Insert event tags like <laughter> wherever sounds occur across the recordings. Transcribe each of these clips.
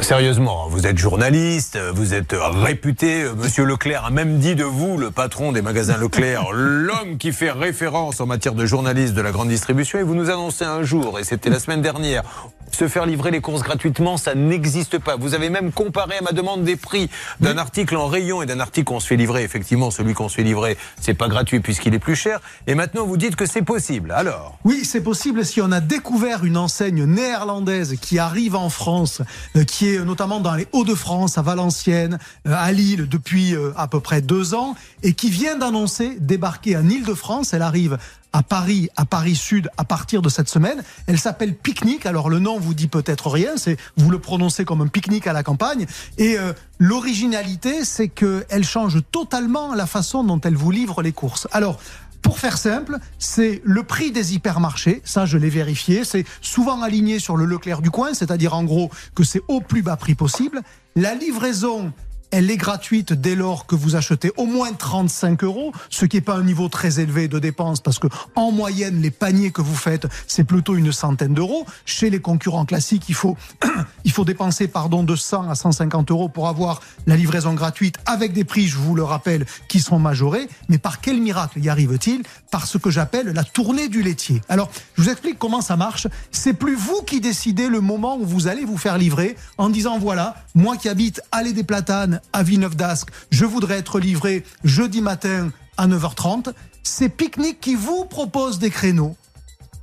sérieusement, vous êtes journaliste, vous êtes réputé. Monsieur Leclerc a même dit de vous, le patron des magasins Leclerc, <laughs> l'homme qui fait référence en matière de journaliste de la grande distribution. Et vous nous annoncez un jour, et c'était la semaine dernière, se faire livrer les courses gratuitement, ça n'existe pas. Vous avez même comparé à ma demande des prix d'un article en rayon et d'un article qu'on se fait livrer. Effectivement, celui qu'on se fait livrer, c'est pas gratuit puisqu'il est plus cher. Et maintenant, vous dites que c'est possible. Alors? Oui, c'est possible si on a découvert une enseigne néerlandaise qui arrive en France, euh, qui est notamment dans les Hauts-de-France, à Valenciennes, euh, à Lille depuis euh, à peu près deux ans, et qui vient d'annoncer débarquer en Île-de-France. Elle arrive à Paris, à Paris Sud, à partir de cette semaine. Elle s'appelle Picnic. Alors le nom vous dit peut-être rien, c'est vous le prononcez comme un pique-nique à la campagne. Et euh, l'originalité, c'est qu'elle change totalement la façon dont elle vous livre les courses. Alors pour faire simple, c'est le prix des hypermarchés, ça je l'ai vérifié, c'est souvent aligné sur le Leclerc du coin, c'est-à-dire en gros que c'est au plus bas prix possible. La livraison elle est gratuite dès lors que vous achetez au moins 35 euros, ce qui n'est pas un niveau très élevé de dépenses parce que en moyenne, les paniers que vous faites, c'est plutôt une centaine d'euros. Chez les concurrents classiques, il faut, <clears throat> il faut dépenser pardon, de 100 à 150 euros pour avoir la livraison gratuite avec des prix, je vous le rappelle, qui sont majorés. Mais par quel miracle y arrive-t-il? Par ce que j'appelle la tournée du laitier. Alors, je vous explique comment ça marche. C'est plus vous qui décidez le moment où vous allez vous faire livrer en disant voilà, moi qui habite Allée des Platanes, à Villeneuve d'Ascq. Je voudrais être livré jeudi matin à 9h30. C'est Picnic qui vous propose des créneaux.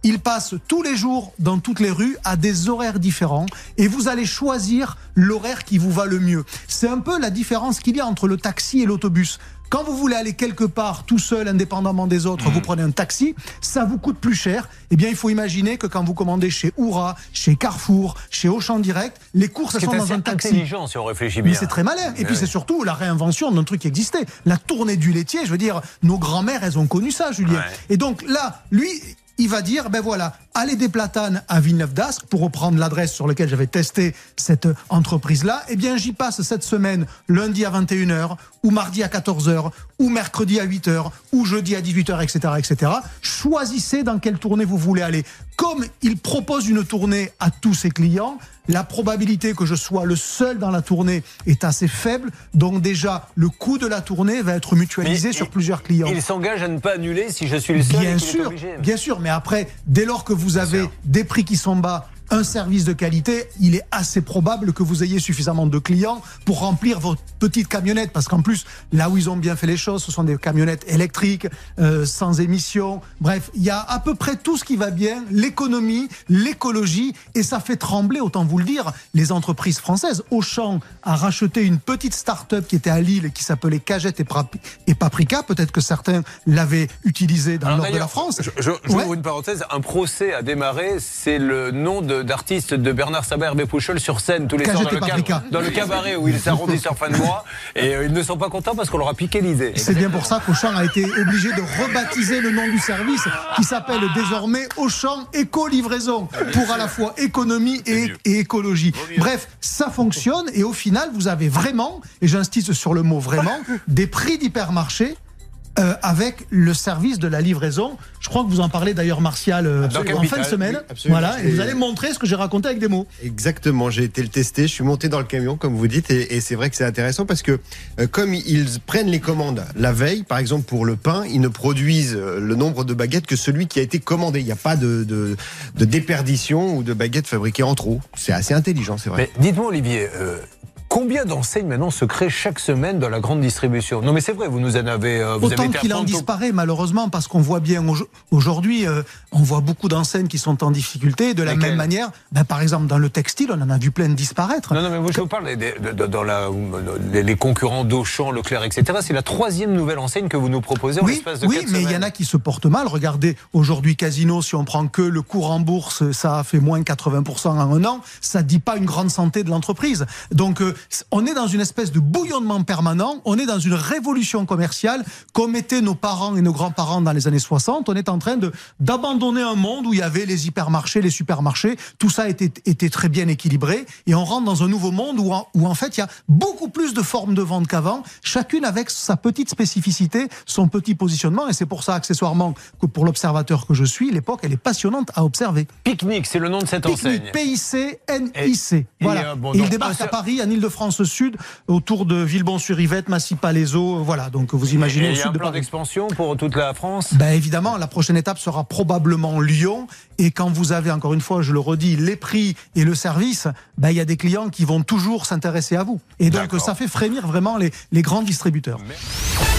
Il passe tous les jours dans toutes les rues à des horaires différents et vous allez choisir l'horaire qui vous va le mieux. C'est un peu la différence qu'il y a entre le taxi et l'autobus. Quand vous voulez aller quelque part tout seul, indépendamment des autres, vous mmh. prenez un taxi, ça vous coûte plus cher. Eh bien, il faut imaginer que quand vous commandez chez Oura, chez Carrefour, chez Auchan Direct, les courses sont dans un taxi. C'est intelligent si on réfléchit bien. Mais c'est très malin. Et puis c'est surtout la réinvention d'un truc qui existait. La tournée du laitier, je veux dire, nos grands-mères, elles ont connu ça, Julien. Et donc là, lui, il va dire, ben voilà, allez des platanes à Villeneuve d'Ascq, pour reprendre l'adresse sur laquelle j'avais testé cette entreprise-là, eh bien j'y passe cette semaine, lundi à 21h, ou mardi à 14h, ou mercredi à 8h, ou jeudi à 18h, etc., etc. Choisissez dans quelle tournée vous voulez aller. Comme il propose une tournée à tous ses clients, la probabilité que je sois le seul dans la tournée est assez faible. Donc déjà, le coût de la tournée va être mutualisé sur plusieurs clients. Il s'engage à ne pas annuler si je suis le seul. Bien sûr, bien sûr. Mais après, dès lors que vous avez des prix qui sont bas, un service de qualité, il est assez probable que vous ayez suffisamment de clients pour remplir votre petite camionnette. Parce qu'en plus, là où ils ont bien fait les choses, ce sont des camionnettes électriques, euh, sans émissions. Bref, il y a à peu près tout ce qui va bien, l'économie, l'écologie, et ça fait trembler, autant vous le dire, les entreprises françaises. Auchan a racheté une petite start-up qui était à Lille, qui s'appelait Cagette et, Paprika. Peut-être que certains l'avaient utilisé dans le nord de la France. Je, je, une parenthèse. Un procès a démarré. C'est le nom de d'artistes de Bernard Saber et Pouchol sur scène tous les soirs dans le, cabaret où ils s'arrondissent en fin de mois. <laughs> Et euh, ils ne sont pas contents parce qu'on leur a piqué l'idée. C'est bien pour ça qu'Auchan a été obligé de rebaptiser le nom du service qui s'appelle désormais Auchan Éco-Livraison pour à la fois économie et, et écologie. Bref, ça fonctionne et au final vous avez vraiment, et j'insiste sur le mot vraiment, des prix d'hypermarché euh, avec le service de la livraison. Je crois que vous en parlez d'ailleurs, Martial, euh, en fin de semaine. voilà, et vous allez montrer ce que j'ai raconté avec des mots. Exactement, j'ai été le tester, je suis monté dans le camion, comme vous dites, et, c'est vrai que c'est intéressant parce que euh, comme ils prennent les commandes la veille, par exemple pour le pain, ils ne produisent le nombre de baguettes que celui qui a été commandé. Il n'y a pas de, de, de, déperdition ou de baguettes fabriquées en trop. C'est assez intelligent, c'est vrai. dites-moi, Olivier, Combien d'enseignes maintenant se créent chaque semaine dans la grande distribution? Non mais c'est vrai, vous nous en avez... Euh, vous Autant qu'il en disparaît malheureusement parce qu'on voit bien aujourd'hui, euh, on voit beaucoup d'enseignes qui sont en difficulté. De la même manière, ben, par exemple dans le textile, on en a vu plein de disparaître. Non, non mais moi je vous parle dans la, les concurrents d'Auchan, Leclerc, etc. C'est la troisième nouvelle enseigne que vous nous proposez en oui, de Oui, mais il y en a qui se portent mal. Regardez, aujourd'hui Casino, si on prend que le cours en bourse, ça a fait moins 80% en un an. Ça ne dit pas une grande santé de l'entreprise. Donc euh, on est dans une espèce de bouillonnement permanent, on est dans une révolution commerciale, comme étaient nos parents et nos grands-parents dans les années 60. On est en train d'abandonner un monde où il y avait les hypermarchés, les supermarchés, tout ça était, était très bien équilibré, et on rentre dans un nouveau monde où en, où en fait il y a beaucoup plus de formes de vente qu'avant, chacune avec sa petite spécificité, son petit positionnement, et c'est pour ça accessoirement que pour l'observateur que je suis, l'époque elle est passionnante à observer. Picnic, c'est le nom de cette enseigne. P-I-C-N-I-C. Voilà. euh, bon, il débarque à Paris, en Ile-de-France Sud, autour de Villebon-sur-Yvette, Massy-Palaiseau. Voilà, donc vous imaginez Et il y a un plan d'expansion pour toute la France? Ben évidemment, la prochaine étape sera probablement Lyon. Et quand vous avez, encore une fois, je le redis, les prix et le service, ben il y a des clients qui vont toujours s'intéresser à vous. Et donc ça fait frémir vraiment les, les grands distributeurs. Mais-